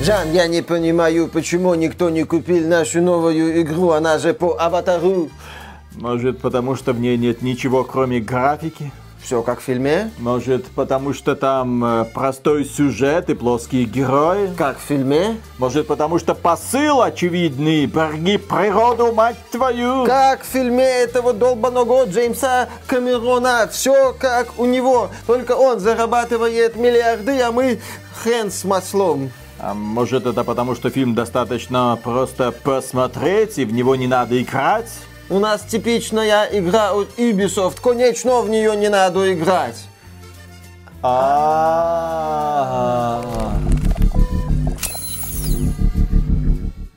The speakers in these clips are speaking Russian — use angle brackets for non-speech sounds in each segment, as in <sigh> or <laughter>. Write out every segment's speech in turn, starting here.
Жан, я не понимаю, почему никто не купил нашу новую игру, она же по аватару. Может, потому что в ней нет ничего, кроме графики? Все как в фильме? Может, потому что там э, простой сюжет и плоские герои? Как в фильме? Может, потому что посыл очевидный, берги природу, мать твою? Как в фильме этого долбаного Джеймса Камерона. Все как у него. Только он зарабатывает миллиарды, а мы хрен с маслом. А может, это потому, что фильм достаточно просто посмотреть, и в него не надо играть? У нас типичная игра от Ubisoft. Конечно, в нее не надо играть. А.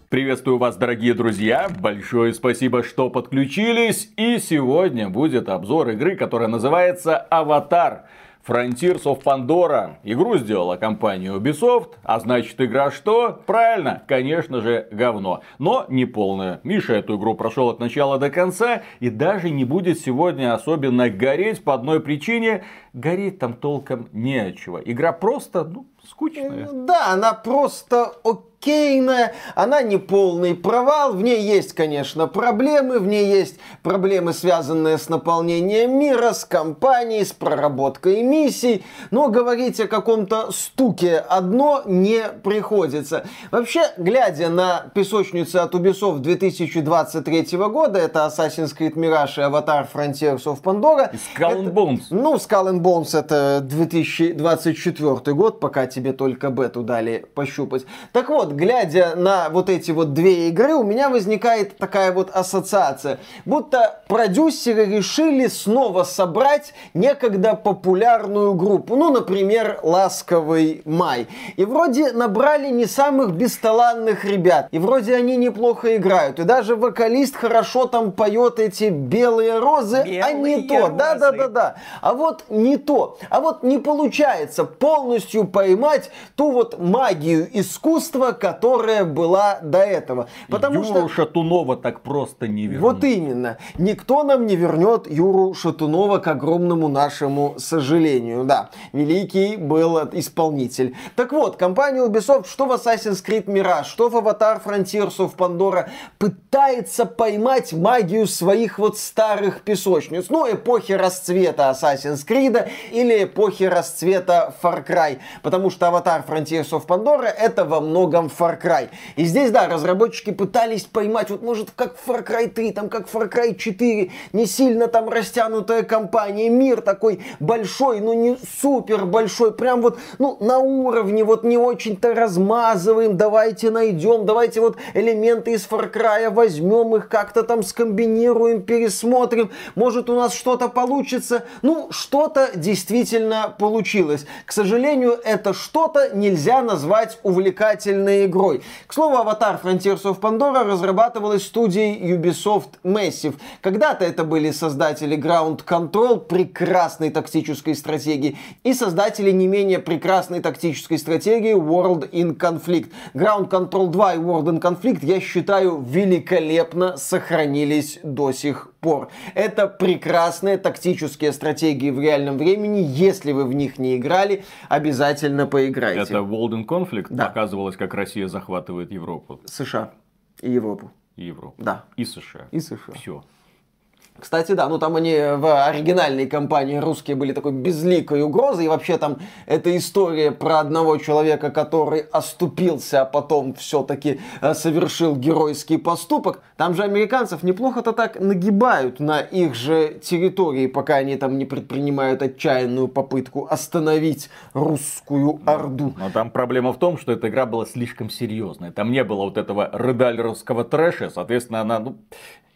Приветствую вас, дорогие друзья. Большое спасибо, что подключились. И сегодня будет обзор игры, которая называется «Аватар». Frontiers of Pandora. Игру сделала компания Ubisoft, а значит игра что? Правильно, конечно же, говно. Но не полная. Миша эту игру прошел от начала до конца и даже не будет сегодня особенно гореть по одной причине. Гореть там толком не от чего. Игра просто, ну, скучная. Да, она просто окей окейная, она не полный провал, в ней есть, конечно, проблемы, в ней есть проблемы, связанные с наполнением мира, с компанией, с проработкой миссий, но говорить о каком-то стуке одно не приходится. Вообще, глядя на песочницу от Ubisoft 2023 года, это Assassin's Creed Mirage и Avatar Frontiers of Pandora. И Skull and Bones. Это, ну, Skull and Bones это 2024 год, пока тебе только бету дали пощупать. Так вот, глядя на вот эти вот две игры, у меня возникает такая вот ассоциация. Будто продюсеры решили снова собрать некогда популярную группу. Ну, например, «Ласковый май». И вроде набрали не самых бесталанных ребят. И вроде они неплохо играют. И даже вокалист хорошо там поет эти белые розы, белые а не то. Да-да-да-да. А вот не то. А вот не получается полностью поймать ту вот магию искусства, которая была до этого. Потому Юру что... Шатунова так просто не вернут. Вот именно. Никто нам не вернет Юру Шатунова к огромному нашему сожалению. Да, великий был исполнитель. Так вот, компания Ubisoft, что в Assassin's Creed Mirage, что в Avatar Frontiers of Pandora, пытается поймать магию своих вот старых песочниц. Ну, эпохи расцвета Assassin's Creed или эпохи расцвета Far Cry. Потому что Avatar Frontiers of Pandora это во многом Far Cry. И здесь, да, разработчики пытались поймать, вот может как Far Cry 3, там как Far Cry 4, не сильно там растянутая компания, мир такой большой, но не супер большой, прям вот, ну, на уровне, вот не очень-то размазываем, давайте найдем, давайте вот элементы из Far Cry возьмем их, как-то там скомбинируем, пересмотрим, может у нас что-то получится. Ну, что-то действительно получилось. К сожалению, это что-то нельзя назвать увлекательной игрой. К слову, Avatar Frontiers of Pandora разрабатывалась студией Ubisoft Massive. Когда-то это были создатели Ground Control, прекрасной тактической стратегии, и создатели не менее прекрасной тактической стратегии World in Conflict. Ground Control 2 и World in Conflict, я считаю, великолепно сохранились до сих пор. Это прекрасные тактические стратегии в реальном времени. Если вы в них не играли, обязательно поиграйте. Это World in Conflict да. показывалось, как Россия захватывает Европу. США и Европу. И Европу. Да. И США. И США. Все. Кстати, да, ну там они в оригинальной компании русские были такой безликой угрозой. И вообще там эта история про одного человека, который оступился, а потом все-таки э, совершил геройский поступок. Там же американцев неплохо-то так нагибают на их же территории, пока они там не предпринимают отчаянную попытку остановить русскую орду. Но там проблема в том, что эта игра была слишком серьезная. Там не было вот этого рыдалеровского трэша, соответственно, она ну,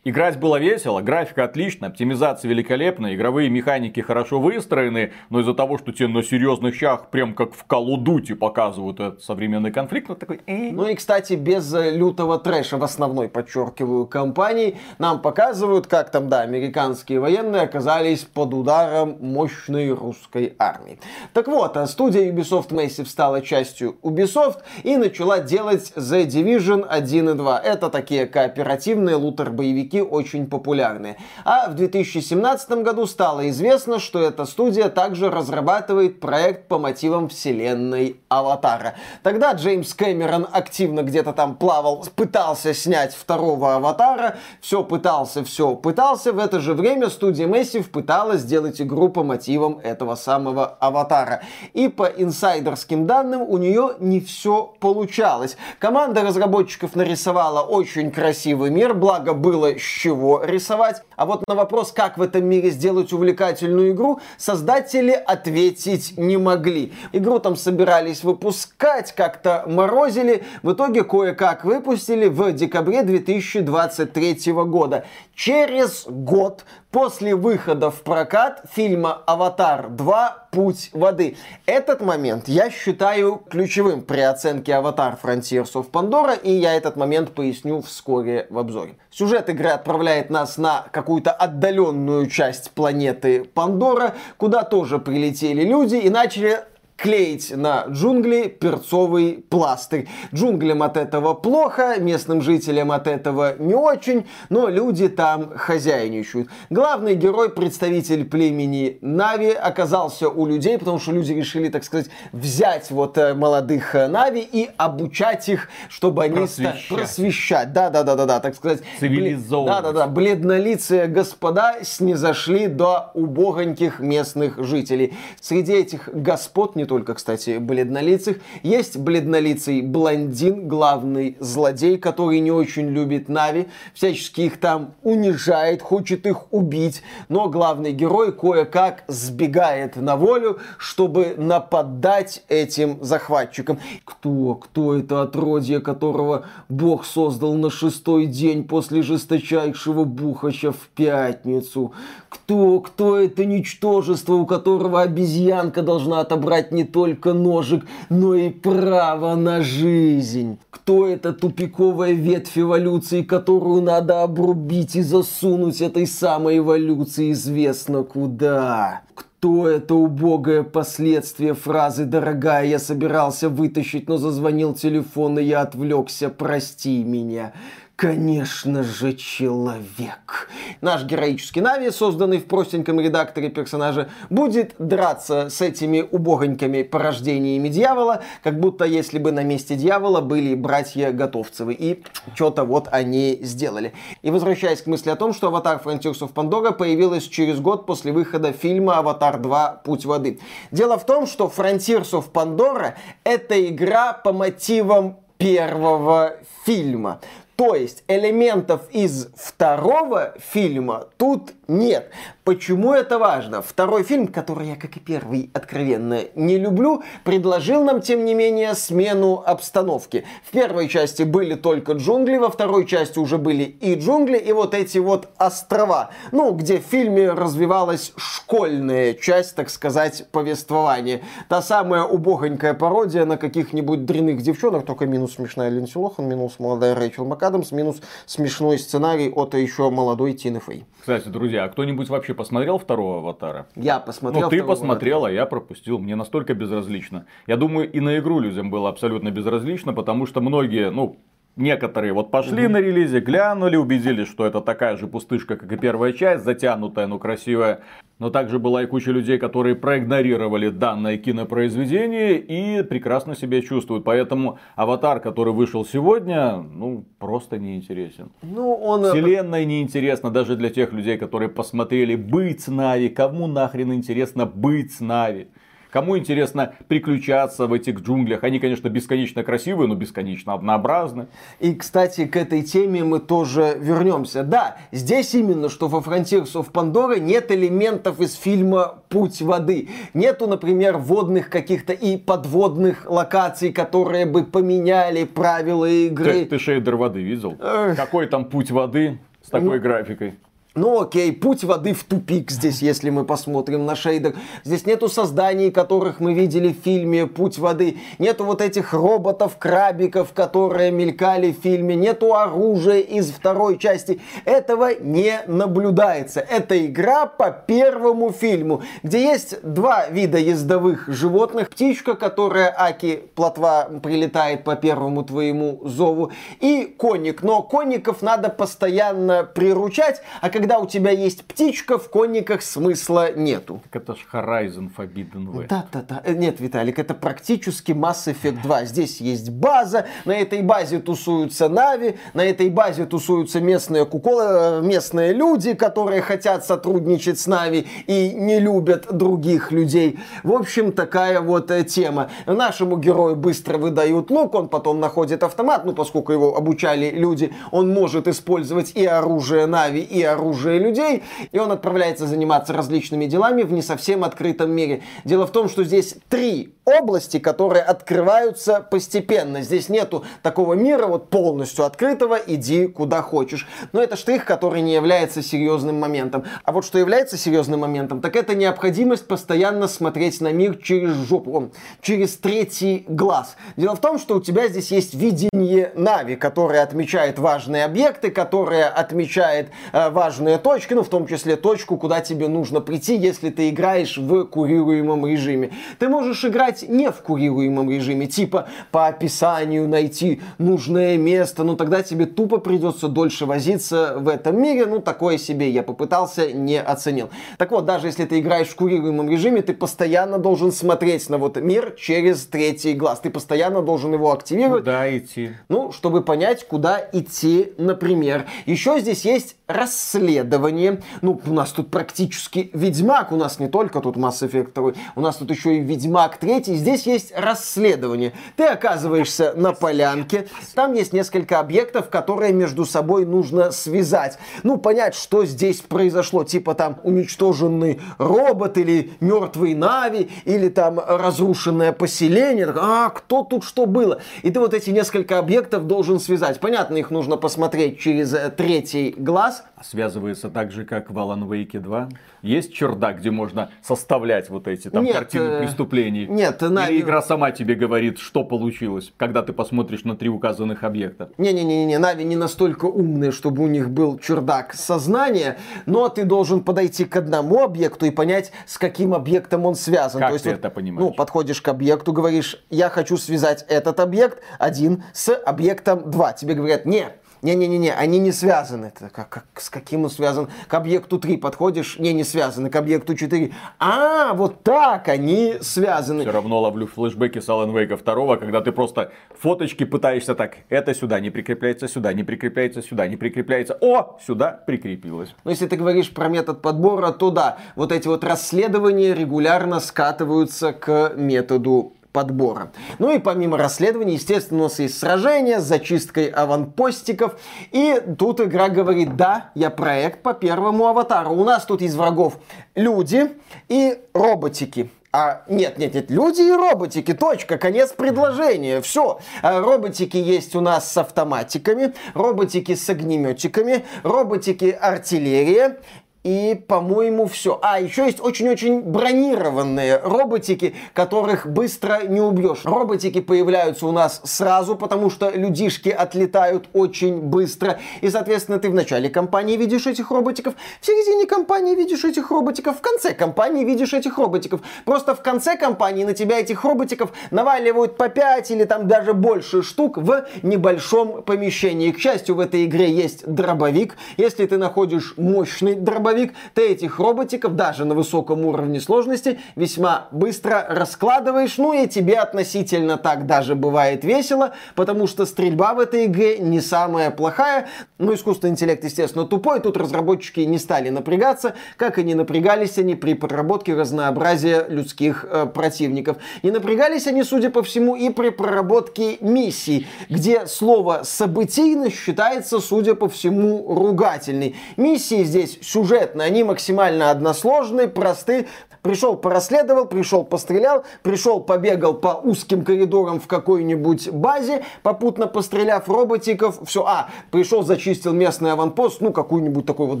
Играть было весело, графика отличная, оптимизация великолепная, игровые механики хорошо выстроены, но из-за того, что тебе на серьезных щах, прям как в Call показывают этот современный конфликт, вот такой... «Э». Ну и, кстати, без э, лютого трэша в основной, подчеркиваю, компании нам показывают, как там, да, американские военные оказались под ударом мощной русской армии. Так вот, а студия Ubisoft Massive стала частью Ubisoft и начала делать The Division 1 и 2. Это такие кооперативные лутер-боевики мультики очень популярные. А в 2017 году стало известно, что эта студия также разрабатывает проект по мотивам вселенной Аватара. Тогда Джеймс Кэмерон активно где-то там плавал, пытался снять второго Аватара, все пытался, все пытался. В это же время студия Massive пыталась сделать игру по мотивам этого самого Аватара. И по инсайдерским данным у нее не все получалось. Команда разработчиков нарисовала очень красивый мир, благо было чего рисовать. А вот на вопрос, как в этом мире сделать увлекательную игру, создатели ответить не могли. Игру там собирались выпускать, как-то морозили. В итоге кое-как выпустили в декабре 2023 года. Через год после выхода в прокат фильма «Аватар 2. Путь воды». Этот момент я считаю ключевым при оценке «Аватар Frontiers of Pandora», и я этот момент поясню вскоре в обзоре. Сюжет игры отправляет нас на какую-то отдаленную часть планеты Пандора, куда тоже прилетели люди и начали клеить на джунгли перцовый пластырь. Джунглям от этого плохо, местным жителям от этого не очень, но люди там хозяйничают. Главный герой, представитель племени Нави, оказался у людей, потому что люди решили, так сказать, взять вот э, молодых э, Нави и обучать их, чтобы они просвещать. Просвещать. Да, да, да, да, да, так сказать. Цивилизованно. Да, да, да. Бледнолицые господа снизошли до убогоньких местных жителей. Среди этих господ не не только, кстати, бледнолицых. Есть бледнолицый блондин, главный злодей, который не очень любит Нави, всячески их там унижает, хочет их убить, но главный герой кое-как сбегает на волю, чтобы нападать этим захватчикам. Кто? Кто это отродье, которого Бог создал на шестой день после жесточайшего бухача в пятницу? Кто? Кто это ничтожество, у которого обезьянка должна отобрать не только ножик, но и право на жизнь. Кто эта тупиковая ветвь эволюции, которую надо обрубить и засунуть этой самой эволюции известно куда? Кто это убогое последствие фразы «Дорогая, я собирался вытащить, но зазвонил телефон, и я отвлекся, прости меня». Конечно же, человек. Наш героический Нави, созданный в простеньком редакторе персонажа, будет драться с этими убогонькими порождениями дьявола, как будто если бы на месте дьявола были братья Готовцевы. И что-то вот они сделали. И возвращаясь к мысли о том, что «Аватар Frontiers of Pandora» появилась через год после выхода фильма «Аватар 2. Путь воды». Дело в том, что Frontiers of Pandora — это игра по мотивам первого фильма. То есть элементов из второго фильма тут нет. Почему это важно? Второй фильм, который я, как и первый, откровенно не люблю, предложил нам, тем не менее, смену обстановки. В первой части были только джунгли, во второй части уже были и джунгли, и вот эти вот острова. Ну, где в фильме развивалась школьная часть, так сказать, повествования. Та самая убогонькая пародия на каких-нибудь дрянных девчонок, только минус смешная Линдси Лохан, минус молодая Рэйчел МакАдамс, минус смешной сценарий от еще молодой Тины Фей. Кстати, друзья, а кто-нибудь вообще посмотрел второго аватара? Я посмотрел. Ну, ты посмотрел, а я пропустил. Мне настолько безразлично. Я думаю, и на игру людям было абсолютно безразлично, потому что многие, ну, Некоторые вот пошли на релизе, глянули, убедились, что это такая же пустышка, как и первая часть, затянутая, но красивая. Но также была и куча людей, которые проигнорировали данное кинопроизведение и прекрасно себя чувствуют. Поэтому аватар, который вышел сегодня, ну, просто неинтересен. Ну, он... Вселенная неинтересна даже для тех людей, которые посмотрели «Быть с Нави». Кому нахрен интересно «Быть с Нави»? Кому интересно приключаться в этих джунглях? Они, конечно, бесконечно красивые, но бесконечно однообразны. И, кстати, к этой теме мы тоже вернемся. Да, здесь именно, что во Frontiers of Pandora нет элементов из фильма «Путь воды». Нету, например, водных каких-то и подводных локаций, которые бы поменяли правила игры. Ты, ты шейдер воды видел? Какой там путь воды с такой ну, графикой? Ну окей, путь воды в тупик здесь, если мы посмотрим на шейдер. Здесь нету созданий, которых мы видели в фильме «Путь воды». Нету вот этих роботов-крабиков, которые мелькали в фильме. Нету оружия из второй части. Этого не наблюдается. Это игра по первому фильму, где есть два вида ездовых животных. Птичка, которая Аки плотва прилетает по первому твоему зову. И конник. Но конников надо постоянно приручать, а когда когда у тебя есть птичка, в конниках смысла нету. Так это ж Horizon Forbidden West. Да, да, да. Нет, Виталик, это практически Mass Effect 2. Здесь есть база, на этой базе тусуются Нави, на этой базе тусуются местные куколы, э, местные люди, которые хотят сотрудничать с Нави и не любят других людей. В общем, такая вот э, тема. Нашему герою быстро выдают лук, он потом находит автомат, ну, поскольку его обучали люди, он может использовать и оружие Нави, и оружие оружие людей, и он отправляется заниматься различными делами в не совсем открытом мире. Дело в том, что здесь три области, которые открываются постепенно. Здесь нету такого мира вот полностью открытого, иди куда хочешь. Но это штрих, который не является серьезным моментом. А вот что является серьезным моментом, так это необходимость постоянно смотреть на мир через жопу, через третий глаз. Дело в том, что у тебя здесь есть видение Нави, которое отмечает важные объекты, которое отмечает э, важные точки, ну в том числе точку, куда тебе нужно прийти, если ты играешь в курируемом режиме. Ты можешь играть не в курируемом режиме, типа по описанию найти нужное место, ну тогда тебе тупо придется дольше возиться в этом мире, ну такое себе я попытался, не оценил. Так вот, даже если ты играешь в курируемом режиме, ты постоянно должен смотреть на вот мир через третий глаз, ты постоянно должен его активировать. Куда идти? Ну, чтобы понять, куда идти, например. Еще здесь есть расследование. Ну, у нас тут практически Ведьмак, у нас не только тут Mass Effect 2, у нас тут еще и Ведьмак 3, посмотрите, здесь есть расследование. Ты оказываешься на полянке, там есть несколько объектов, которые между собой нужно связать. Ну, понять, что здесь произошло. Типа там уничтоженный робот или мертвый Нави, или там разрушенное поселение. А, кто тут что было? И ты вот эти несколько объектов должен связать. Понятно, их нужно посмотреть через э, третий глаз. Связывается так же, как в Alan Wake 2? Есть чердак, где можно составлять вот эти там Нет, картины э, преступлений? Нет, на... Или игра сама тебе говорит, что получилось, когда ты посмотришь на три указанных объекта? Не-не-не, Нави не настолько умные, чтобы у них был чердак сознания, но ты должен подойти к одному объекту и понять, с каким объектом он связан. Как То есть, ты вот, это понимаешь? Ну, подходишь к объекту, говоришь, я хочу связать этот объект один с объектом 2. Тебе говорят, нет, не-не-не, они не связаны. Это как, как, с каким он связан? К объекту 3 подходишь, не, не связаны. К объекту 4. А, вот так они связаны. Все равно ловлю флешбеки с Alan Wake 2, когда ты просто фоточки пытаешься так. Это сюда не прикрепляется, сюда не прикрепляется, сюда не прикрепляется. О, сюда прикрепилось. Но если ты говоришь про метод подбора, то да, вот эти вот расследования регулярно скатываются к методу подбора. Ну и помимо расследований, естественно, у нас есть сражения с зачисткой аванпостиков. И тут игра говорит, да, я проект по первому аватару. У нас тут из врагов люди и роботики. А, нет, нет, нет, люди и роботики, точка, конец предложения, все. А, роботики есть у нас с автоматиками, роботики с огнеметиками, роботики артиллерия и, по-моему, все. А, еще есть очень-очень бронированные роботики, которых быстро не убьешь. Роботики появляются у нас сразу, потому что людишки отлетают очень быстро. И, соответственно, ты в начале кампании видишь этих роботиков, в середине кампании видишь этих роботиков, в конце кампании видишь этих роботиков. Просто в конце кампании на тебя этих роботиков наваливают по 5 или там даже больше штук в небольшом помещении. К счастью, в этой игре есть дробовик. Если ты находишь мощный дробовик, дробовик, ты этих роботиков даже на высоком уровне сложности весьма быстро раскладываешь, ну и тебе относительно так даже бывает весело, потому что стрельба в этой игре не самая плохая, ну искусственный интеллект, естественно, тупой, тут разработчики не стали напрягаться, как и не напрягались они при проработке разнообразия людских э, противников. Не напрягались они, судя по всему, и при проработке миссий, где слово «событийность» считается, судя по всему, ругательной. Миссии здесь сюжет сюжетно. Они максимально односложные, просты. Пришел, порасследовал, пришел, пострелял, пришел, побегал по узким коридорам в какой-нибудь базе, попутно постреляв роботиков, все, а, пришел, зачистил местный аванпост, ну, какую-нибудь такую вот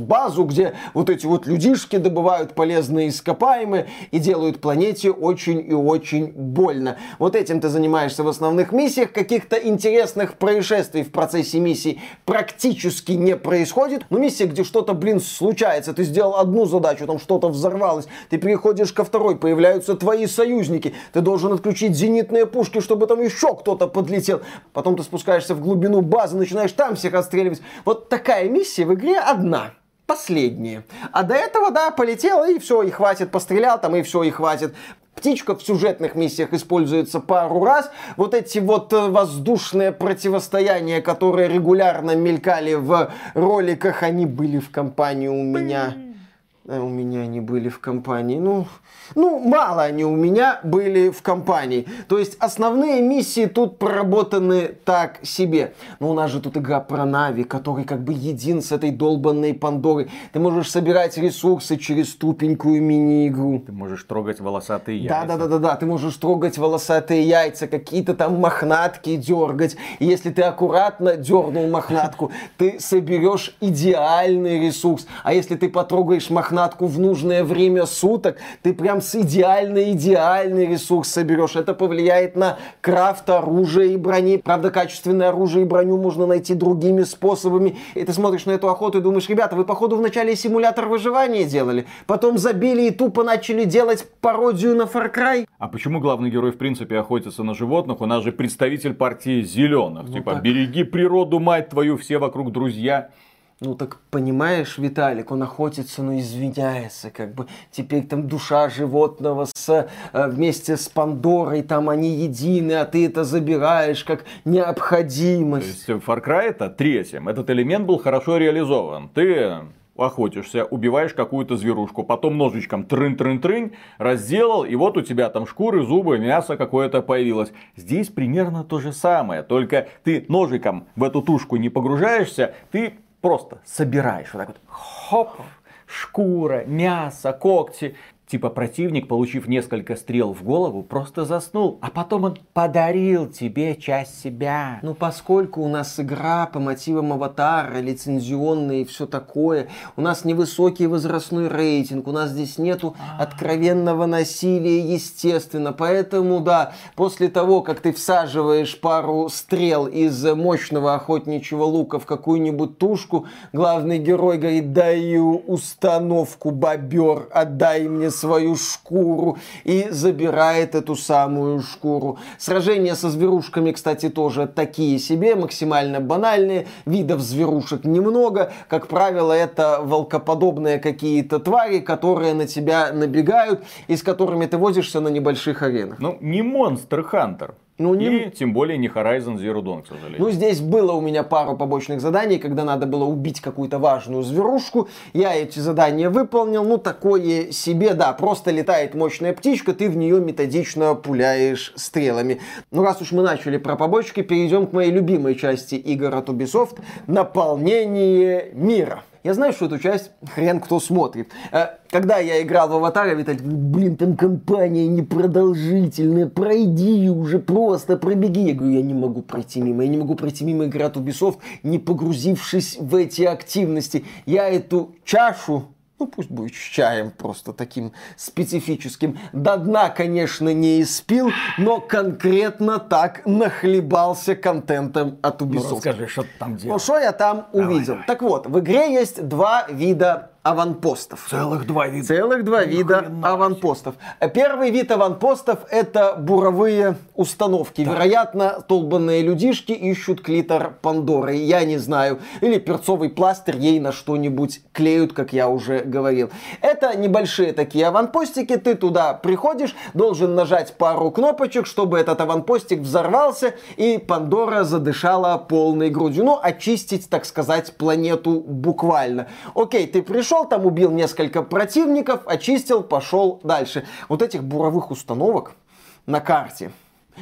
базу, где вот эти вот людишки добывают полезные ископаемые и делают планете очень и очень больно. Вот этим ты занимаешься в основных миссиях, каких-то интересных происшествий в процессе миссии практически не происходит, но миссия, где что-то, блин, случается, ты сделал одну задачу, там что-то взорвалось, ты переходишь ко второй, появляются твои союзники, ты должен отключить зенитные пушки, чтобы там еще кто-то подлетел, потом ты спускаешься в глубину базы, начинаешь там всех отстреливать. Вот такая миссия в игре одна последние. А до этого, да, полетел и все, и хватит, пострелял там, и все, и хватит. Птичка в сюжетных миссиях используется пару раз. Вот эти вот э, воздушные противостояния, которые регулярно мелькали в роликах, они были в компании у меня. А у меня они были в компании. Ну, ну, мало они у меня были в компании. То есть основные миссии тут проработаны так себе. Но у нас же тут игра про Нави, который как бы един с этой долбанной Пандорой. Ты можешь собирать ресурсы через тупенькую мини-игру. Ты можешь трогать волосатые яйца. Да, да, да, да, да. Ты можешь трогать волосатые яйца, какие-то там мохнатки дергать. И если ты аккуратно дернул мохнатку, ты соберешь идеальный ресурс. А если ты потрогаешь мохнатку, мохнатку в нужное время суток, ты прям с идеальный-идеальный ресурс соберешь. Это повлияет на крафт оружия и брони. Правда, качественное оружие и броню можно найти другими способами. И ты смотришь на эту охоту и думаешь, ребята, вы походу вначале симулятор выживания делали, потом забили и тупо начали делать пародию на Far Cry. А почему главный герой в принципе охотится на животных? У нас же представитель партии зеленых. Ну, типа, так... береги природу, мать твою, все вокруг друзья. Ну так понимаешь, Виталик, он охотится, но извиняется, как бы теперь там душа животного с, э, вместе с Пандорой, там они едины, а ты это забираешь как необходимость. То есть в Far Cry это третьем этот элемент был хорошо реализован. Ты охотишься, убиваешь какую-то зверушку, потом ножичком трын-трын-трын, разделал, и вот у тебя там шкуры, зубы, мясо какое-то появилось. Здесь примерно то же самое, только ты ножиком в эту тушку не погружаешься, ты просто собираешь вот так вот, хоп, шкура, мясо, когти. Типа противник, получив несколько стрел в голову, просто заснул, а потом он подарил тебе часть себя. Ну, поскольку у нас игра по мотивам аватара, лицензионная и все такое, у нас невысокий возрастной рейтинг, у нас здесь нету а. откровенного насилия, естественно. Поэтому, да, после того, как ты всаживаешь пару стрел из мощного охотничьего лука в какую-нибудь тушку, главный герой говорит, даю установку, бобер, отдай мне свою шкуру и забирает эту самую шкуру. Сражения со зверушками, кстати, тоже такие себе, максимально банальные. Видов зверушек немного. Как правило, это волкоподобные какие-то твари, которые на тебя набегают и с которыми ты возишься на небольших аренах. Ну, не монстр Хантер. Ну, не... И тем более не Horizon Zero Dawn, к сожалению. Ну, здесь было у меня пару побочных заданий, когда надо было убить какую-то важную зверушку. Я эти задания выполнил. Ну, такое себе, да, просто летает мощная птичка, ты в нее методично пуляешь стрелами. Ну, раз уж мы начали про побочки, перейдем к моей любимой части игр от Ubisoft. Наполнение мира. Я знаю, что эту часть хрен кто смотрит. Э, когда я играл в Аватар, я Виталий, блин, там компания непродолжительная, пройди уже просто, пробеги. Я говорю, я не могу пройти мимо, я не могу пройти мимо игры от Ubisoft, не погрузившись в эти активности. Я эту чашу ну пусть будет с чаем просто таким специфическим. До дна, конечно, не испил, но конкретно так нахлебался контентом от Ubisoft. Ну, расскажи, что ты там делал. Ну, что я там давай, увидел. Давай. Так вот, в игре есть два вида аванпостов. Целых два вида. Целых два вида аванпостов. Первый вид аванпостов это буровые установки. Да. Вероятно, толбанные людишки ищут клитор Пандоры. Я не знаю. Или перцовый пластырь ей на что-нибудь клеют, как я уже говорил. Это небольшие такие аванпостики. Ты туда приходишь, должен нажать пару кнопочек, чтобы этот аванпостик взорвался и Пандора задышала полной грудью. Ну, очистить, так сказать, планету буквально. Окей, ты пришел Пришел, там убил несколько противников, очистил, пошел дальше. Вот этих буровых установок на карте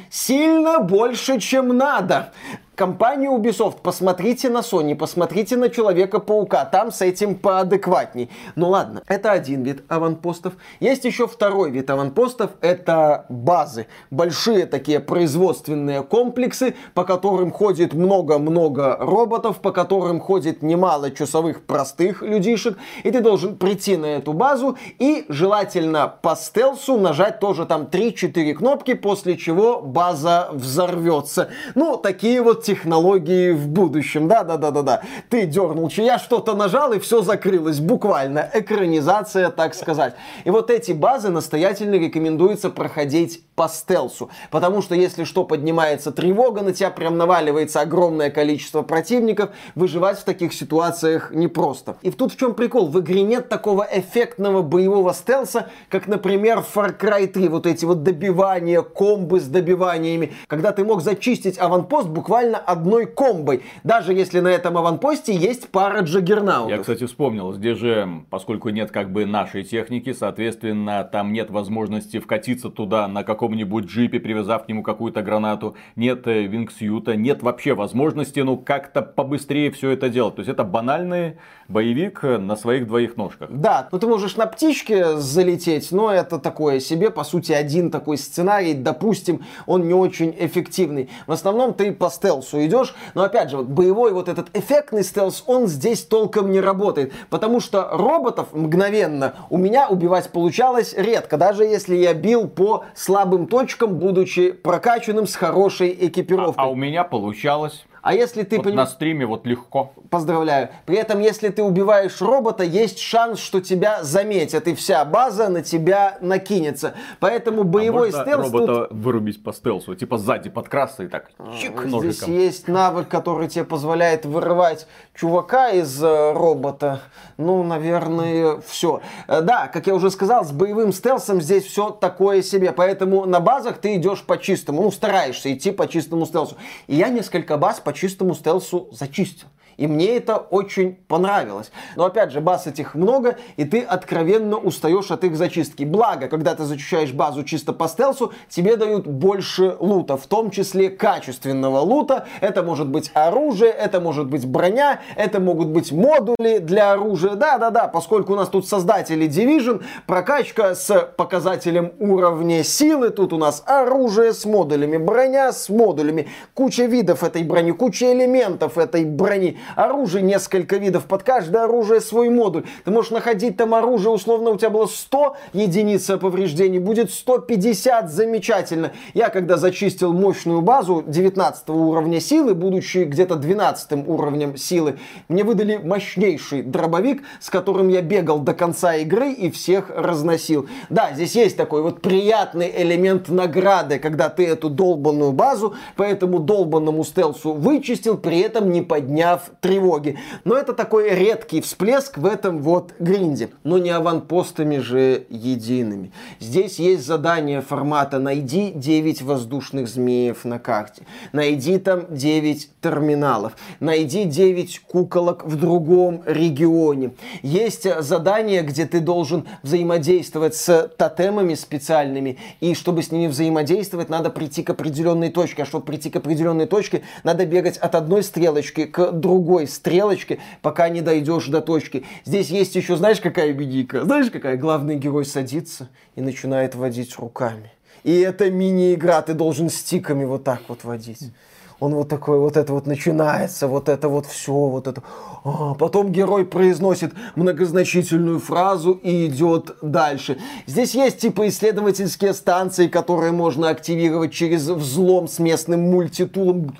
сильно больше, чем надо. Компания Ubisoft, посмотрите на Sony, посмотрите на Человека-паука, там с этим поадекватней. Ну ладно, это один вид аванпостов. Есть еще второй вид аванпостов, это базы. Большие такие производственные комплексы, по которым ходит много-много роботов, по которым ходит немало часовых простых людишек, и ты должен прийти на эту базу и желательно по стелсу нажать тоже там 3-4 кнопки, после чего база взорвется. Ну, такие вот технологии в будущем. Да-да-да-да-да. Ты дернул, я что-то нажал, и все закрылось. Буквально. Экранизация, так сказать. И вот эти базы настоятельно рекомендуется проходить по стелсу. Потому что если что, поднимается тревога, на тебя прям наваливается огромное количество противников, выживать в таких ситуациях непросто. И тут в чем прикол? В игре нет такого эффектного боевого стелса, как, например, в Far Cry 3. Вот эти вот добивания, комбы с добиваниями. Когда ты мог зачистить аванпост буквально одной комбой. Даже если на этом аванпосте есть пара джаггернаутов. Я, кстати, вспомнил. Здесь же, поскольку нет как бы нашей техники, соответственно, там нет возможности вкатиться туда на каком каком-нибудь джипе, привязав к нему какую-то гранату, нет э, вингсьюта, нет вообще возможности, ну, как-то побыстрее все это делать. То есть это банальный боевик э, на своих двоих ножках. Да, ну ты можешь на птичке залететь, но это такое себе, по сути, один такой сценарий, допустим, он не очень эффективный. В основном ты по стелсу идешь, но опять же, вот боевой вот этот эффектный стелс, он здесь толком не работает, потому что роботов мгновенно у меня убивать получалось редко, даже если я бил по слабым слабым точкам, будучи прокачанным с хорошей экипировкой. А, а у меня получалось. А если ты... Вот поним... на стриме вот легко. Поздравляю. При этом, если ты убиваешь робота, есть шанс, что тебя заметят, и вся база на тебя накинется. Поэтому а боевой а стелс робота тут... вырубить по стелсу, типа сзади подкрасться и так чик Здесь ножиком. есть навык, который тебе позволяет вырывать чувака из э, робота. Ну, наверное, все. Э, да, как я уже сказал, с боевым стелсом здесь все такое себе. Поэтому на базах ты идешь по чистому. Ну, стараешься идти по чистому стелсу. И я несколько баз по чистому стелсу зачистил. И мне это очень понравилось. Но опять же, баз этих много, и ты откровенно устаешь от их зачистки. Благо, когда ты зачищаешь базу чисто по стелсу, тебе дают больше лута, в том числе качественного лута. Это может быть оружие, это может быть броня, это могут быть модули для оружия. Да-да-да, поскольку у нас тут создатели Division, прокачка с показателем уровня силы, тут у нас оружие с модулями, броня с модулями, куча видов этой брони, куча элементов этой брони оружие несколько видов, под каждое оружие свой модуль. Ты можешь находить там оружие, условно, у тебя было 100 единиц повреждений, будет 150, замечательно. Я когда зачистил мощную базу 19 уровня силы, будучи где-то 12 уровнем силы, мне выдали мощнейший дробовик, с которым я бегал до конца игры и всех разносил. Да, здесь есть такой вот приятный элемент награды, когда ты эту долбанную базу по этому долбанному стелсу вычистил, при этом не подняв тревоги. Но это такой редкий всплеск в этом вот гринде. Но не аванпостами же едиными. Здесь есть задание формата «Найди 9 воздушных змеев на карте». Найди там 9 терминалов. Найди 9 куколок в другом регионе. Есть задание, где ты должен взаимодействовать с тотемами специальными. И чтобы с ними взаимодействовать, надо прийти к определенной точке. А чтобы прийти к определенной точке, надо бегать от одной стрелочки к другой другой стрелочки, пока не дойдешь до точки. Здесь есть еще, знаешь, какая бедика? Знаешь, какая? Главный герой садится и начинает водить руками. И это мини-игра, ты должен стиками вот так вот водить. Он вот такой, вот это вот начинается, вот это вот все, вот это. А, потом герой произносит многозначительную фразу и идет дальше. Здесь есть типа исследовательские станции, которые можно активировать через взлом с местным мультитулом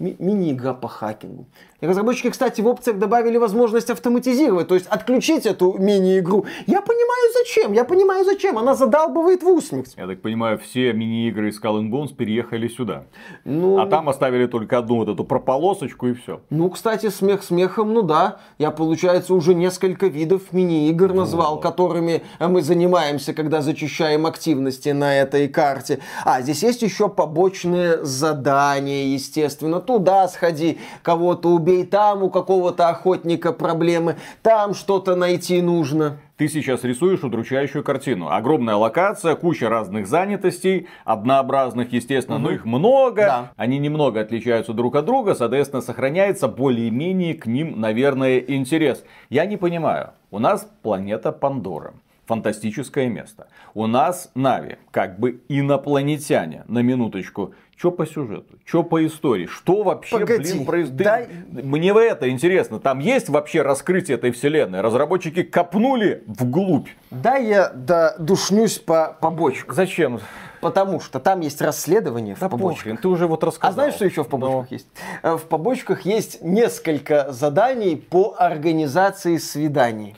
ми- мини-игра по хакингу. И разработчики, кстати, в опциях добавили возможность автоматизировать, то есть отключить эту мини-игру. Я понимаю зачем, я понимаю зачем, она задалбывает в усмерть. Я так понимаю, все мини-игры из Skull and Bones переехали сюда. Ну... А там оставили только одну вот эту прополосочку и все. Ну, кстати, смех смехом, ну да. Я, получается, уже несколько видов мини-игр назвал, вот. которыми мы занимаемся, когда зачищаем активности на этой карте. А, здесь есть еще побочные задания, естественно. Туда сходи, кого-то убей убей, там у какого-то охотника проблемы, там что-то найти нужно. ты сейчас рисуешь удручающую картину. Огромная локация, куча разных занятостей, однообразных, естественно, угу. но их много. Да. Они немного отличаются друг от друга, соответственно, сохраняется более-менее к ним, наверное, интерес. Я не понимаю. У нас планета Пандора фантастическое место. У нас Нави, как бы инопланетяне, на минуточку. Что по сюжету? Что по истории? Что вообще, Погоди, блин, происходит? Дай... Мне в это интересно. Там есть вообще раскрытие этой вселенной? Разработчики копнули вглубь. Да, я да, душнюсь по побочкам. Зачем? Потому что там есть расследование да в побочках. Похрен, ты уже вот рассказал. А знаешь, что еще в побочках Но... есть? Э, в побочках есть несколько заданий по организации свиданий.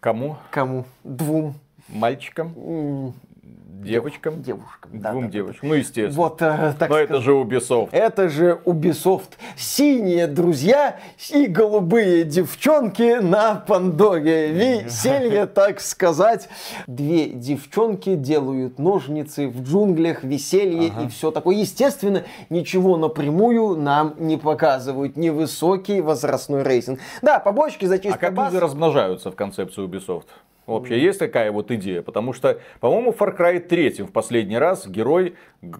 Кому? Кому? Двум. Мальчикам? Девочкам? Девушкам. Двум да, девочкам. Да. Ну, естественно. Вот, э, так Но сказать. это же Ubisoft. Это же Ubisoft. Синие друзья и голубые девчонки на Пандоре. Веселье, так сказать. Две девчонки делают ножницы в джунглях, веселье ага. и все такое. Естественно, ничего напрямую нам не показывают. Невысокий возрастной рейтинг. Да, побочки зачистка А как баз... люди размножаются в концепции Ubisoft? Вообще есть такая вот идея, потому что, по-моему, Far Cry 3 в последний раз герой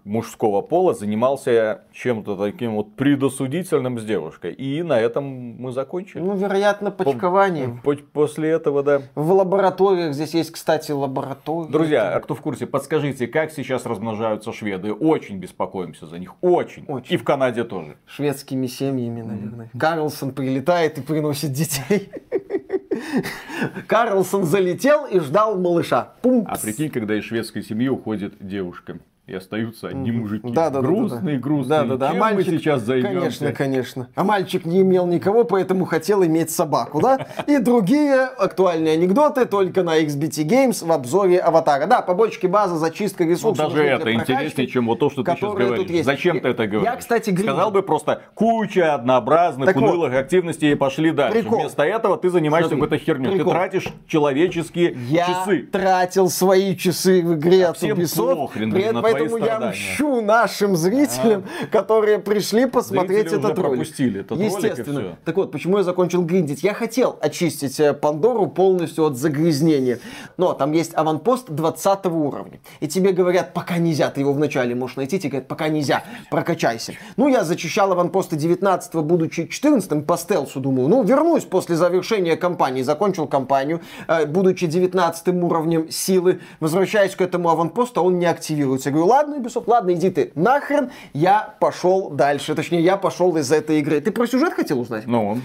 мужского пола занимался чем-то таким вот предосудительным с девушкой. И на этом мы закончили. Ну, вероятно, почкованием. По после этого, да. В лабораториях, здесь есть, кстати, лаборатория. Друзья, а кто в курсе, подскажите, как сейчас размножаются шведы? Очень беспокоимся за них, очень. очень. И в Канаде тоже. Шведскими семьями, наверное. Mm. Карлсон прилетает и приносит детей. Карлсон залетел и ждал малыша. Пумпс. А прикинь, когда из шведской семьи уходит девушка и остаются одни мужики. Да, да, грустные, да, грустные. Да, да, да. Чем а мальчик, мы сейчас займемся? Конечно, конечно. А мальчик не имел никого, поэтому хотел иметь собаку, да? И другие актуальные анекдоты только на XBT Games в обзоре Аватара. Да, побочки базы, зачистка ресурсов. Ну, даже это интереснее, чем вот то, что ты сейчас говоришь. Зачем ты это говоришь? Я, кстати, говорю. Сказал бы просто куча однообразных, так унылых вот, активностей и пошли дальше. Прикол. Вместо этого ты занимаешься какой-то херней. Ты тратишь человеческие я часы. Я тратил свои часы в игре а от Ubisoft. Похрен, при, поэтому я мщу нашим зрителям, а. которые пришли посмотреть Зрители этот ролик. пропустили этот Естественно. Ролик так вот, почему я закончил гриндить? Я хотел очистить э, Пандору полностью от загрязнения. Но там есть аванпост 20 уровня. И тебе говорят, пока нельзя. Ты его вначале можешь найти, тебе говорят, пока нельзя, прокачайся. Ну, я зачищал аванпосты 19 будучи 14 по стелсу, думаю, ну, вернусь после завершения кампании. Закончил кампанию, э, будучи 19 уровнем силы, возвращаюсь к этому аванпосту, а он не активируется. Я говорю, ладно, Ubisoft, ладно, иди ты нахрен, я пошел дальше. Точнее, я пошел из этой игры. Ты про сюжет хотел узнать? Ну.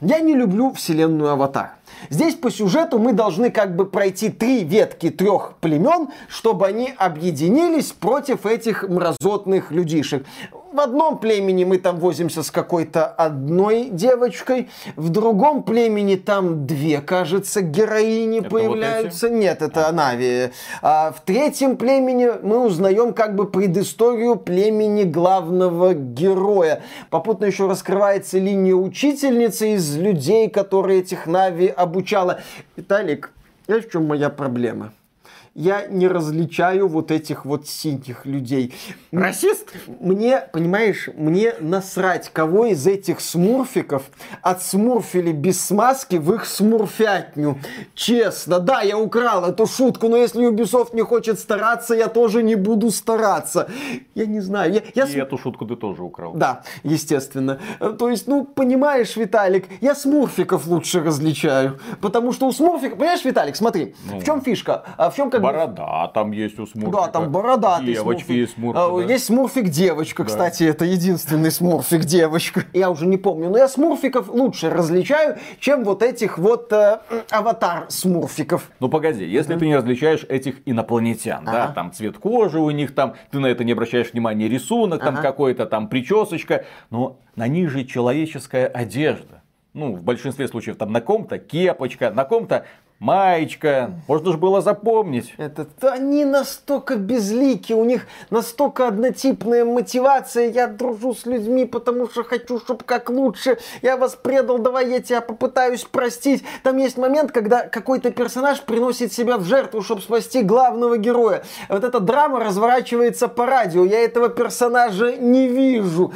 Я не люблю вселенную Аватар. Здесь по сюжету мы должны как бы пройти три ветки трех племен, чтобы они объединились против этих мразотных людишек в одном племени мы там возимся с какой-то одной девочкой, в другом племени там две, кажется, героини это появляются. Вот Нет, это а. Нави. А в третьем племени мы узнаем как бы предысторию племени главного героя. Попутно еще раскрывается линия учительницы из людей, которые этих Нави обучала. Виталик, знаешь, в чем моя проблема? Я не различаю вот этих вот синих людей. Расист? Мне, понимаешь, мне насрать, кого из этих смурфиков отсмурфили без смазки в их смурфятню. Честно, да, я украл эту шутку, но если Ubisoft не хочет стараться, я тоже не буду стараться. Я не знаю. Я, я И см... эту шутку ты тоже украл. Да, естественно. То есть, ну, понимаешь, Виталик, я смурфиков лучше различаю. Потому что у смурфиков... Понимаешь, Виталик, смотри, ну. в чем фишка? А в чем как Борода там есть у Смурфика. Да, там борода. Девочки есть Смурфик. А, да. Есть Смурфик девочка, да. кстати, это единственный Смурфик девочка. Я уже не помню, но я Смурфиков лучше различаю, чем вот этих вот э, аватар Смурфиков. Ну погоди, если mm-hmm. ты не различаешь этих инопланетян, ага. да, там цвет кожи у них, там ты на это не обращаешь внимания, рисунок, ага. там какой-то там причесочка, но на них же человеческая одежда ну, в большинстве случаев там на ком-то кепочка, на ком-то маечка, можно же было запомнить. Это они настолько безлики, у них настолько однотипная мотивация. Я дружу с людьми, потому что хочу, чтобы как лучше. Я вас предал, давай я тебя попытаюсь простить. Там есть момент, когда какой-то персонаж приносит себя в жертву, чтобы спасти главного героя. Вот эта драма разворачивается по радио. Я этого персонажа не вижу.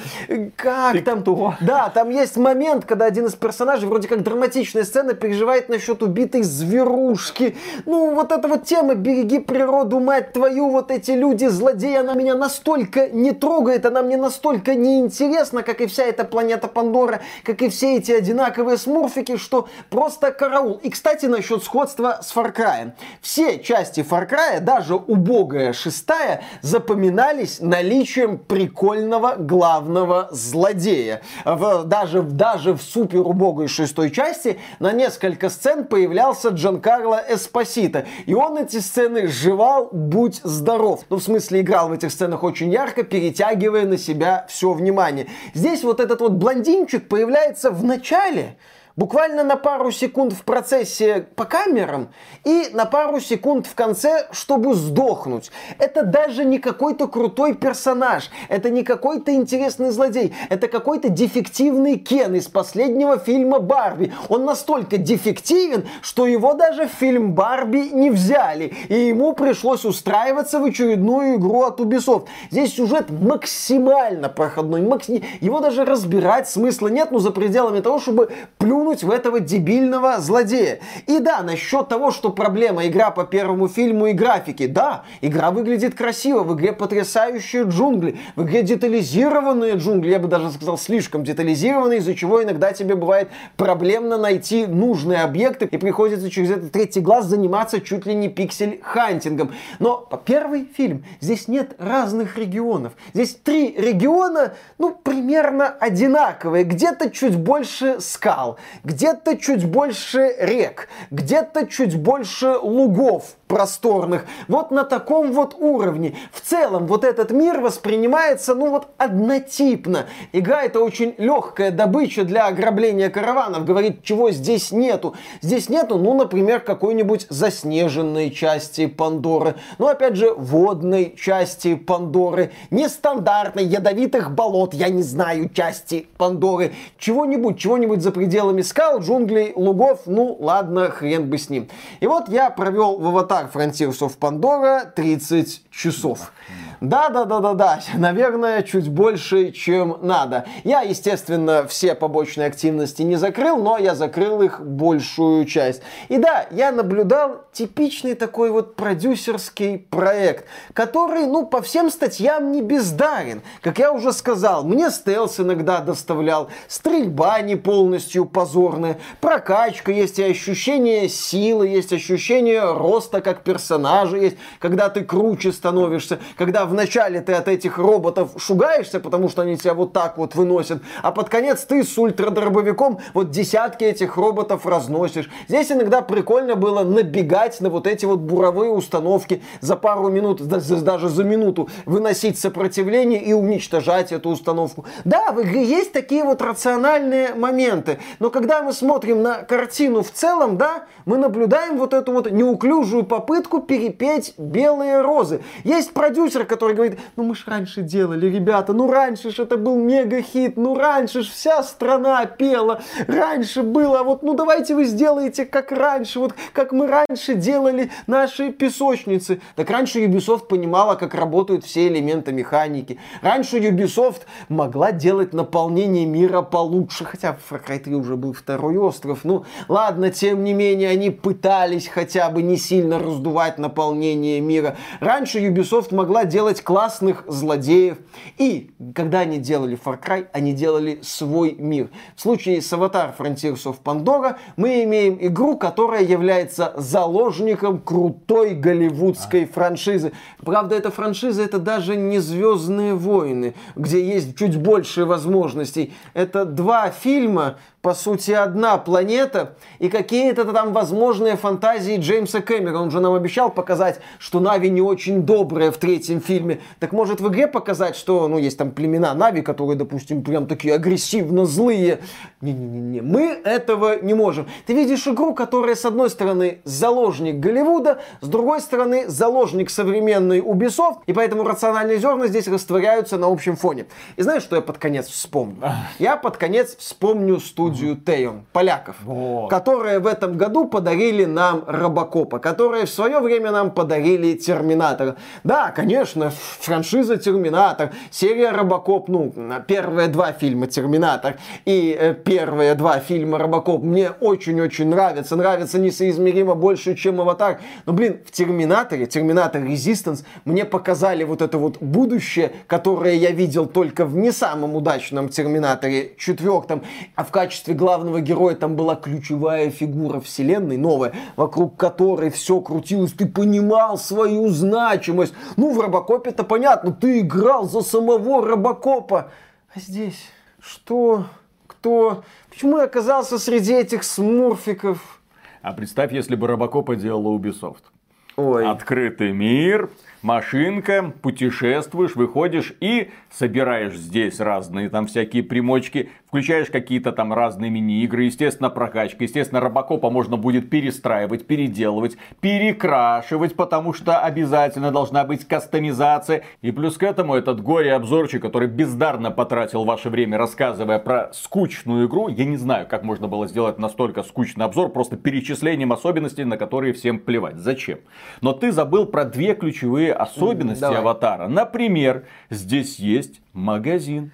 Как Ты там? Кто? Да, там есть момент, когда один из персонажей, вроде как драматичная сцена, переживает насчет убитых звезд зверушки. Ну, вот эта вот тема «Береги природу, мать твою», вот эти люди, злодеи, она меня настолько не трогает, она мне настолько неинтересна, как и вся эта планета Пандора, как и все эти одинаковые смурфики, что просто караул. И, кстати, насчет сходства с Far Cry. Все части Far Cry, даже убогая шестая, запоминались наличием прикольного главного злодея. В, даже, даже в супер убогой шестой части на несколько сцен появлялся Джанкарло Эспосито. И он эти сцены жевал, будь здоров. Ну, в смысле, играл в этих сценах очень ярко, перетягивая на себя все внимание. Здесь вот этот вот блондинчик появляется в начале, буквально на пару секунд в процессе по камерам и на пару секунд в конце, чтобы сдохнуть. Это даже не какой-то крутой персонаж, это не какой-то интересный злодей, это какой-то дефективный Кен из последнего фильма Барби. Он настолько дефективен, что его даже в фильм Барби не взяли, и ему пришлось устраиваться в очередную игру от Ubisoft. Здесь сюжет максимально проходной, максим... его даже разбирать смысла нет, но за пределами того, чтобы плюнуть плюнуть в этого дебильного злодея. И да, насчет того, что проблема игра по первому фильму и графике. Да, игра выглядит красиво, в игре потрясающие джунгли, в игре детализированные джунгли, я бы даже сказал слишком детализированные, из-за чего иногда тебе бывает проблемно найти нужные объекты и приходится через этот третий глаз заниматься чуть ли не пиксель-хантингом. Но первый фильм, здесь нет разных регионов. Здесь три региона, ну, примерно одинаковые. Где-то чуть больше скал, где-то чуть больше рек, где-то чуть больше лугов, просторных. Вот на таком вот уровне. В целом вот этот мир воспринимается, ну вот, однотипно. Игра это очень легкая добыча для ограбления караванов. Говорит, чего здесь нету. Здесь нету, ну, например, какой-нибудь заснеженной части Пандоры. Ну, опять же, водной части Пандоры. Нестандартной, ядовитых болот, я не знаю, части Пандоры. Чего-нибудь, чего-нибудь за пределами скал, джунглей, лугов. Ну, ладно, хрен бы с ним. И вот я провел в аватар Аватар Frontiers of Pandora 30 часов. Да, да, да, да, да. Наверное, чуть больше, чем надо. Я, естественно, все побочные активности не закрыл, но я закрыл их большую часть. И да, я наблюдал типичный такой вот продюсерский проект, который, ну, по всем статьям не бездарен. Как я уже сказал, мне стелс иногда доставлял, стрельба не полностью позорная, прокачка есть и ощущение силы, есть ощущение роста как персонажа есть, когда ты круче становишься, когда вначале ты от этих роботов шугаешься, потому что они тебя вот так вот выносят, а под конец ты с ультрадробовиком вот десятки этих роботов разносишь. Здесь иногда прикольно было набегать на вот эти вот буровые установки за пару минут, даже за минуту, выносить сопротивление и уничтожать эту установку. Да, в игре есть такие вот рациональные моменты, но когда мы смотрим на картину в целом, да, мы наблюдаем вот эту вот неуклюжую попытку перепеть белые розы. Есть продюсер, который говорит, ну мы ж раньше делали, ребята, ну раньше ж это был мега-хит, ну раньше ж вся страна пела, раньше было, вот ну давайте вы сделаете как раньше, вот как мы раньше делали наши песочницы. Так раньше Ubisoft понимала, как работают все элементы механики. Раньше Ubisoft могла делать наполнение мира получше, хотя в Far Cry 3 уже был второй остров. Ну ладно, тем не менее, они пытались хотя бы не сильно раздувать наполнение мира. Раньше Ubisoft могла делать делать классных злодеев. И когда они делали Far Cry, они делали свой мир. В случае с Avatar Frontiers of Pandora мы имеем игру, которая является заложником крутой голливудской а. франшизы. Правда, эта франшиза это даже не Звездные войны, где есть чуть больше возможностей. Это два фильма, по сути, одна планета и какие-то там возможные фантазии Джеймса Кэмерона. Он же нам обещал показать, что Нави не очень добрые в третьем фильме. Так может в игре показать, что, ну, есть там племена Нави, которые, допустим, прям такие агрессивно злые. Не-не-не, мы этого не можем. Ты видишь игру, которая, с одной стороны, заложник Голливуда, с другой стороны, заложник современной Ubisoft, и поэтому рациональные зерна здесь растворяются на общем фоне. И знаешь, что я под конец вспомню? Я под конец вспомню студию студию Теон, поляков, Вот. которые в этом году подарили нам Робокопа, которые в свое время нам подарили Терминатора. Да, конечно, франшиза Терминатор, серия Робокоп, ну, первые два фильма Терминатор и э, первые два фильма Робокоп мне очень-очень нравятся. Нравится несоизмеримо больше, чем Аватар. Но, блин, в Терминаторе, Терминатор Резистанс, мне показали вот это вот будущее, которое я видел только в не самом удачном Терминаторе четвертом. А в качестве главного героя там была ключевая фигура вселенной, новая, вокруг которой все крутилось. Ты понимал свою значимость. Ну, в Робокопе-то понятно, ты играл за самого Робокопа. А здесь что? Кто? Почему я оказался среди этих смурфиков? А представь, если бы Робокопа делала Ubisoft. Ой. Открытый мир, машинка, путешествуешь, выходишь и собираешь здесь разные там всякие примочки, включаешь какие-то там разные мини-игры, естественно, прокачка, естественно, Робокопа можно будет перестраивать, переделывать, перекрашивать, потому что обязательно должна быть кастомизация. И плюс к этому этот горе-обзорчик, который бездарно потратил ваше время, рассказывая про скучную игру, я не знаю, как можно было сделать настолько скучный обзор, просто перечислением особенностей, на которые всем плевать. Зачем? Но ты забыл про две ключевые особенности давай. аватара. Например, здесь есть магазин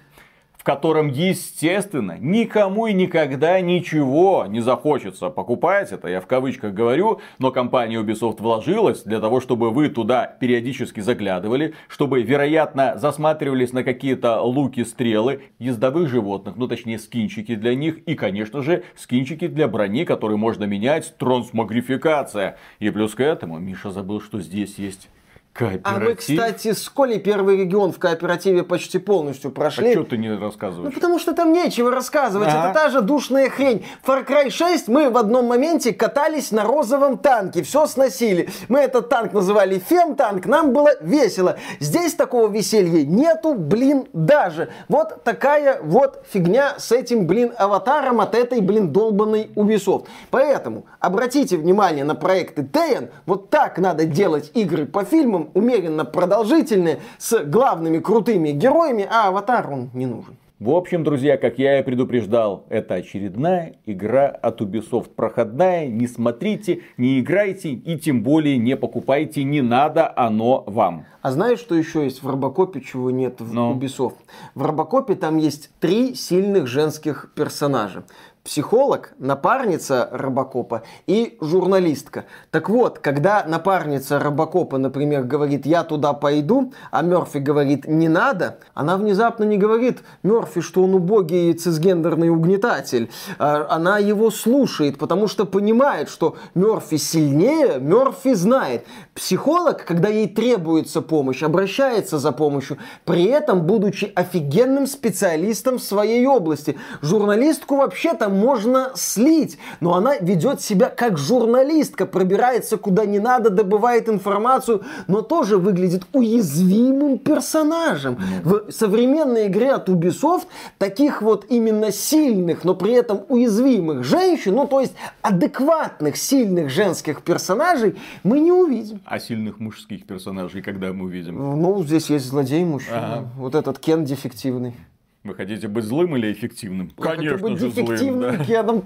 в котором, естественно, никому и никогда ничего не захочется покупать. Это я в кавычках говорю, но компания Ubisoft вложилась для того, чтобы вы туда периодически заглядывали, чтобы, вероятно, засматривались на какие-то луки, стрелы, ездовых животных, ну точнее скинчики для них и, конечно же, скинчики для брони, которые можно менять, трансмагрификация. И плюс к этому, Миша забыл, что здесь есть Кооператив? А мы, кстати, с Колей первый регион в кооперативе почти полностью А прошли. что ты не Ну, рассказываешь? потому что там нечего рассказывать. Ага. Это та же душная хрень. Far Cry 6 мы в одном моменте катались на розовом танке. Все сносили. Мы этот танк называли фем-танк. Нам было весело. Здесь такого веселья нету, блин, даже. Вот такая вот фигня с этим, блин, аватаром от этой, блин, долбанной Ubisoft. Поэтому обратите внимание на проекты Тейн. Вот так надо делать игры по фильмам, умеренно продолжительные, с главными крутыми героями, а аватар он не нужен. В общем, друзья, как я и предупреждал, это очередная игра от Ubisoft проходная. Не смотрите, не играйте и тем более не покупайте. Не надо оно вам. А знаешь, что еще есть в Робокопе, чего нет в Ну? Ubisoft? В Робокопе там есть три сильных женских персонажа. Психолог, напарница Робокопа и журналистка. Так вот, когда напарница Робокопа, например, говорит «я туда пойду», а Мерфи говорит «не надо», она внезапно не говорит Мерфи, что он убогий цисгендерный угнетатель. А Она его слушает, потому что понимает, что Мерфи сильнее, Мерфи знает. Психолог, когда ей требуется помощь, обращается за помощью, при этом будучи офигенным специалистом в своей области. Журналистку вообще-то можно слить, но она ведет себя как журналистка, пробирается куда не надо, добывает информацию, но тоже выглядит уязвимым персонажем. В современной игре от Ubisoft таких вот именно сильных, но при этом уязвимых женщин, ну то есть адекватных, сильных женских персонажей мы не увидим. А сильных мужских персонажей когда мы увидим? Ну, здесь есть злодей мужчина. Ага. Вот этот Кен дефективный. Вы хотите быть злым или эффективным? Я хочу Конечно быть же злым, да. Кеном.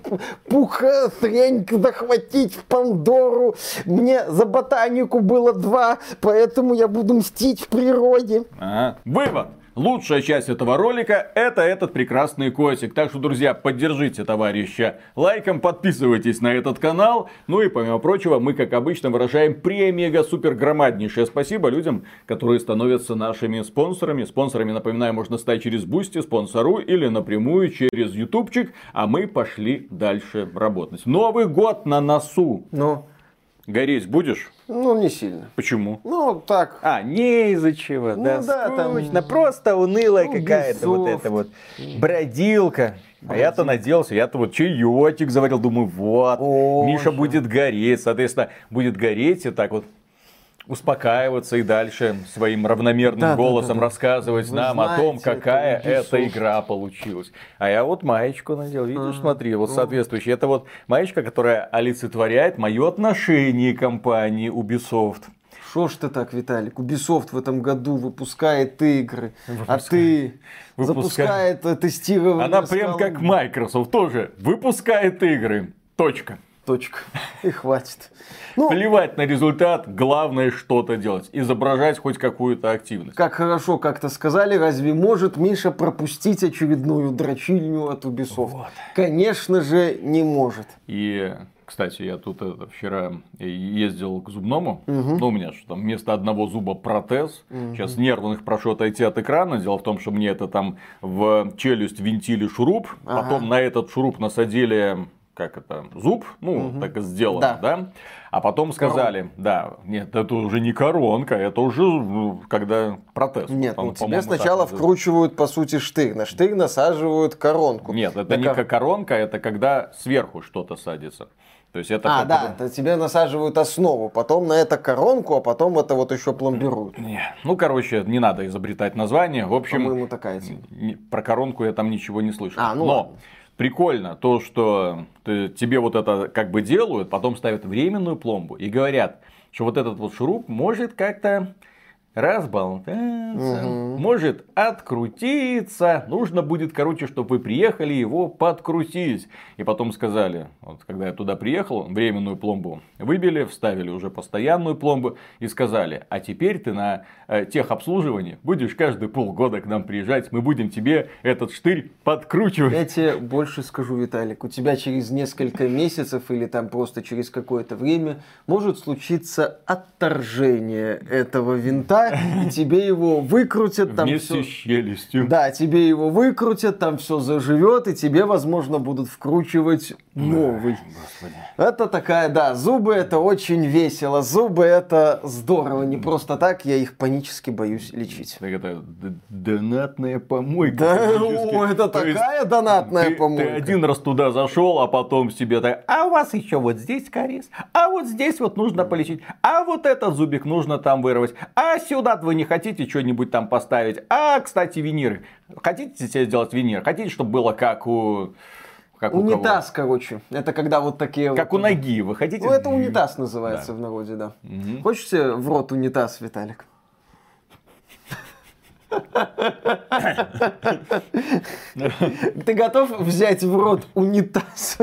Пуха, хрень захватить в Пандору. Мне за ботанику было два, поэтому я буду мстить в природе. Ага. Вывод. Лучшая часть этого ролика это этот прекрасный котик. Так что, друзья, поддержите товарища лайком, подписывайтесь на этот канал. Ну и помимо прочего, мы, как обычно, выражаем премега супер громаднейшее спасибо людям, которые становятся нашими спонсорами. Спонсорами, напоминаю, можно стать через Boosty, Sponsr или напрямую через ютубчик. А мы пошли дальше работать. Новый год на носу. Ну, Гореть будешь? ну не сильно. Почему? Ну, так. А, не из-за чего, Ну да, да, там- скучно, просто унылая Ну, какая-то вот эта вот бродилка. А я-то надеялся, я-то вот чаечек заварил, думаю, вот, О, Миша будет гореть, соответственно, будет гореть и так вот успокаиваться и дальше своим равномерным Да, да, голосом да, да. рассказывать Вы нам о том, знаете, какая эта игра получилась. А я вот маечку надел, видишь, Ага. смотри, вот Ну. соответствующая. Это вот маечка, которая олицетворяет мое отношение к компании Ubisoft. Шо ж ты так, Виталик? Ubisoft в этом году выпускает игры, а ты Выпускает. запускает э, тестирование. Она прям скал- как Microsoft тоже выпускает игры. Точка. Точка. <laughs> И хватит. Ну, Плевать на результат, главное что-то делать. Изображать хоть какую-то активность. как хорошо как-то сказали, разве может Миша пропустить очередную дрочильню от Ubisoft? Конечно же, не может. И, кстати, я тут это, вчера ездил к зубному. Ну, у меня что там вместо одного зуба протез. Сейчас нервных прошу отойти от экрана. Дело в том, что мне это там в челюсть винтили шуруп. Ага. Потом на этот шуруп насадили как это, зуб, ну, так и сделано, Да. да. А потом сказали, да, нет, это уже не коронка, это уже ну, когда протез. Нет, По- ну тебе так сначала называется. вкручивают, по сути, штырь. На штырь насаживают коронку. Нет, это На не кор- как коронка, это когда сверху что-то садится. То есть это А, как- да, это тебе насаживают основу, потом на это коронку, а потом это вот еще пломбируют. Не, Ну, короче, не надо изобретать название. В общем, По-моему, такая не- про коронку я там ничего не слышал. А, ну Но ладно. Прикольно то, что ты- тебе вот это как бы делают, потом ставят временную пломбу и говорят, что вот этот вот шуруп может как-то разболтаться, может открутиться. Нужно будет, короче, чтобы вы приехали его подкрутить. И потом сказали, вот когда я туда приехал, временную пломбу выбили, вставили уже постоянную пломбу и сказали, а теперь ты на э, техобслуживании будешь каждые полгода к нам приезжать, мы будем тебе этот штырь подкручивать. Я тебе больше скажу, Виталик, у тебя через несколько месяцев или там просто через какое-то время может случиться отторжение этого винта, и тебе его выкрутят, там Вместе всё- с челюстью. Да, тебе его выкрутят, там все заживет, и тебе, возможно, будут вкручивать новый. Это такая, да, зубы это очень весело, зубы это здорово, не просто так, я их панически боюсь лечить. Так это донатная помойка. Да, о, это То есть такая донатная ты, помойка. Ты один раз туда зашел, а потом себе так, а у вас еще вот здесь кариес, а вот здесь вот нужно полечить, а вот этот зубик нужно там вырвать, а сюда вы не хотите что-нибудь там поставить, а, кстати, винир, хотите себе сделать винир, хотите, чтобы было как у... Как у кого? Унитаз, короче. Это когда вот такие Как вот... у ноги, вы хотите? Ну, это унитаз называется в народе, да. Хочешь себе в рот унитаз, Виталик? Ты готов взять в рот унитаз?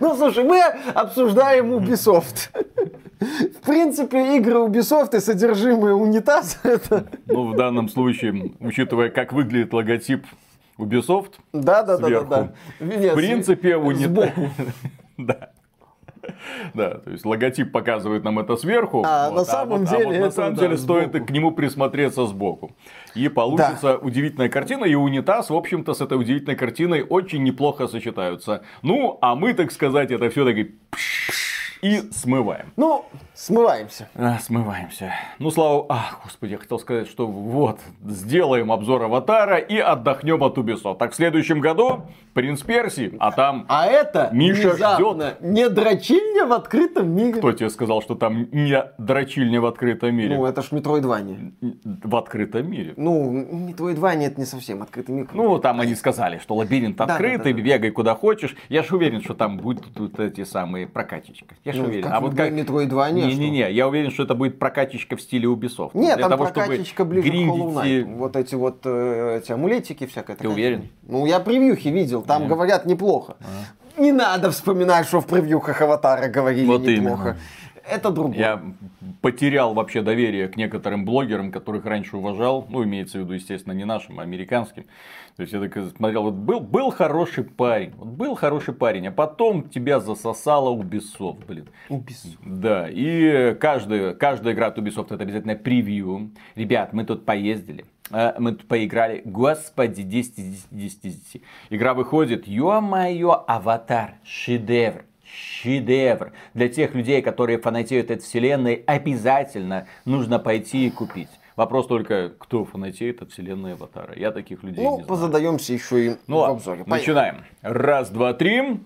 Ну, слушай, мы обсуждаем Ubisoft. В принципе, игры Ubisoft и содержимое унитаза это... Ну, в данном случае, учитывая, как выглядит логотип Ubisoft, Да, да, да, да, Сверху. да. Нет, В принципе, унитаз. <laughs> Да. Да, то есть логотип показывает нам это сверху. А на самом вот- деле вот на самом да, деле стоит сбоку. к нему присмотреться сбоку. И получится удивительная картина. И унитаз, в общем-то, с этой удивительной картиной очень неплохо сочетаются. Ну, а мы, так сказать, это все-таки и смываем. Ну, смываемся. А, смываемся. Ну, слава... Ах, господи, я хотел сказать, что вот, сделаем обзор Аватара и отдохнем от Ubisoft. Так, в следующем году Принц Перси, а там... А это Миша внезапно не дрочильня в открытом мире. Кто тебе сказал, что там не дрочильня в открытом мире? Ну, это ж Метроидвания. В открытом мире. Ну, Метроидвания это не совсем открытый мир. Ну, там они сказали, что лабиринт да, открытый, да, да. бегай куда хочешь. Я же уверен, что там будут вот эти самые прокатичка. Я же Ну, уверен. как а вот как... Метроидвании, Не-не-не, я уверен, что это будет прокатичка в стиле Ubisoft. Нет, Для там того, чтобы прокатчичка ближе к Hollow Knight. гриндить Вот эти вот э, эти амулетики всякое. такая уверен? Ну, я превьюхи видел, там говорят неплохо. Не надо вспоминать, что в превьюхах Аватара говорили Вот неплохо. Это другое. Я потерял вообще доверие к некоторым блогерам, которых раньше уважал. Ну, имеется в виду, естественно, не нашим, а американским. То есть я так смотрел, вот был, был хороший парень, вот был хороший парень, а потом тебя засосало Ubisoft, блин. Ubisoft. Да, и каждая, каждая игра от Ubisoft это обязательно превью. Ребят, мы тут поездили, мы тут поиграли. Господи, 10 из 10, 10 из 10. Игра выходит, ё-моё, аватар, шедевр. Шедевр. Для тех людей, которые фанатеют от вселенной, обязательно нужно пойти и купить. Вопрос только, кто фанатеет от вселенной Аватара. Я таких людей Ну, не знаю. позадаемся еще и Ну в обзоре. Начинаем. Раз, два, три.